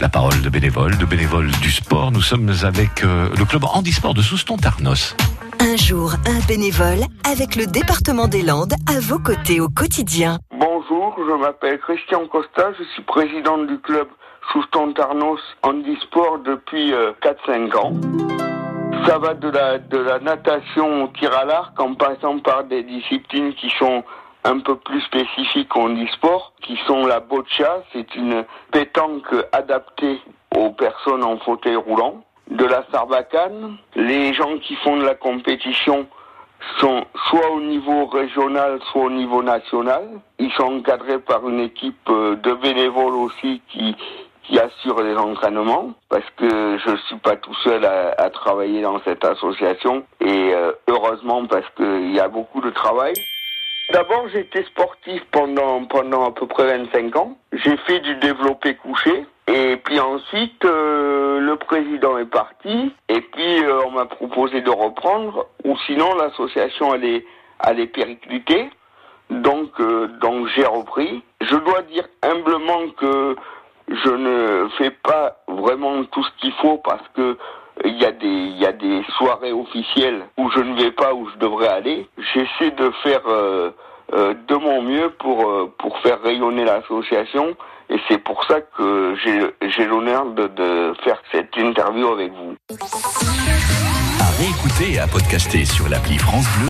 La parole de bénévoles, de bénévoles du sport. Nous sommes avec euh, le club handisport de Souston-Tarnos. Un jour, un bénévole avec le département des Landes à vos côtés au quotidien. Bonjour, je m'appelle Christian Costa, je suis président du club Souston-Tarnos handisport depuis 4-5 ans. Ça va de la, de la natation au tir à l'arc en passant par des disciplines qui sont un peu plus spécifiques au handisport, qui sont la boccia, c'est une pétanque adaptée aux personnes en fauteuil roulant, de la sarbacane. Les gens qui font de la compétition sont soit au niveau régional, soit au niveau national. Ils sont encadrés par une équipe de bénévoles aussi qui, qui assure les entraînements parce que je suis pas tout seul à, à travailler dans cette association et euh, heureusement parce qu'il y a beaucoup de travail. D'abord, j'étais sportif pendant pendant à peu près 25 ans. J'ai fait du développé couché et puis ensuite euh, le président est parti et puis euh, on m'a proposé de reprendre ou sinon l'association allait allait péricliter. Donc euh, donc j'ai repris. Je dois dire humblement que je ne fais pas vraiment tout ce qu'il faut parce que il y a des il y a des soirées officielles où je ne vais pas où je devrais aller. J'essaie de faire euh, euh, de mon mieux pour euh, pour faire rayonner l'association et c'est pour ça que j'ai l'honneur de, de faire cette interview avec vous. À réécouter et à podcaster sur l'appli France Bleu.